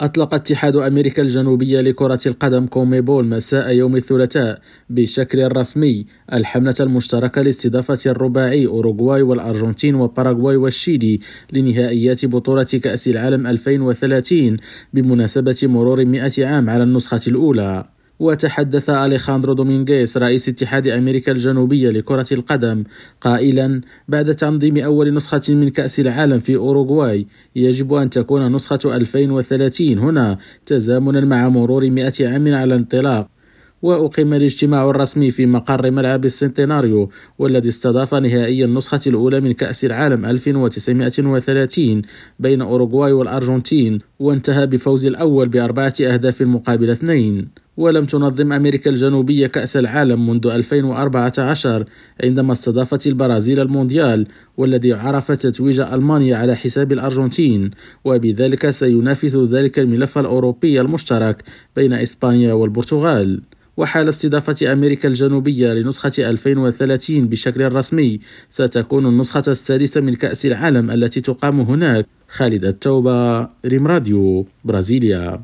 أطلق اتحاد أمريكا الجنوبية لكرة القدم كونميبول مساء يوم الثلاثاء بشكل رسمي. الحملة المشتركة لاستضافة الرباعي أوروغواي والأرجنتين وباراغواي والشيلي لنهائيات بطولة كأس العالم 2030 بمناسبة مرور 100 عام على النسخة الأولى. وتحدث أليخاندرو دومينغيس رئيس اتحاد أمريكا الجنوبية لكرة القدم قائلا بعد تنظيم أول نسخة من كأس العالم في أوروغواي يجب أن تكون نسخة 2030 هنا تزامنا مع مرور 100 عام على الانطلاق وأقيم الاجتماع الرسمي في مقر ملعب السنتيناريو والذي استضاف نهائي النسخة الأولى من كأس العالم 1930 بين أوروغواي والأرجنتين. وانتهى بفوز الأول بأربعة أهداف مقابل اثنين. ولم تنظم أمريكا الجنوبية كأس العالم منذ 2014 عندما استضافت البرازيل المونديال والذي عرف تتويج ألمانيا على حساب الأرجنتين. وبذلك سينافس ذلك الملف الأوروبي المشترك بين إسبانيا والبرتغال. وحال استضافة أمريكا الجنوبية لنسخة 2030 بشكل رسمي ستكون النسخة السادسة من كأس العالم التي تقام هناك. خالد التوبة ريم راديو برازيليا.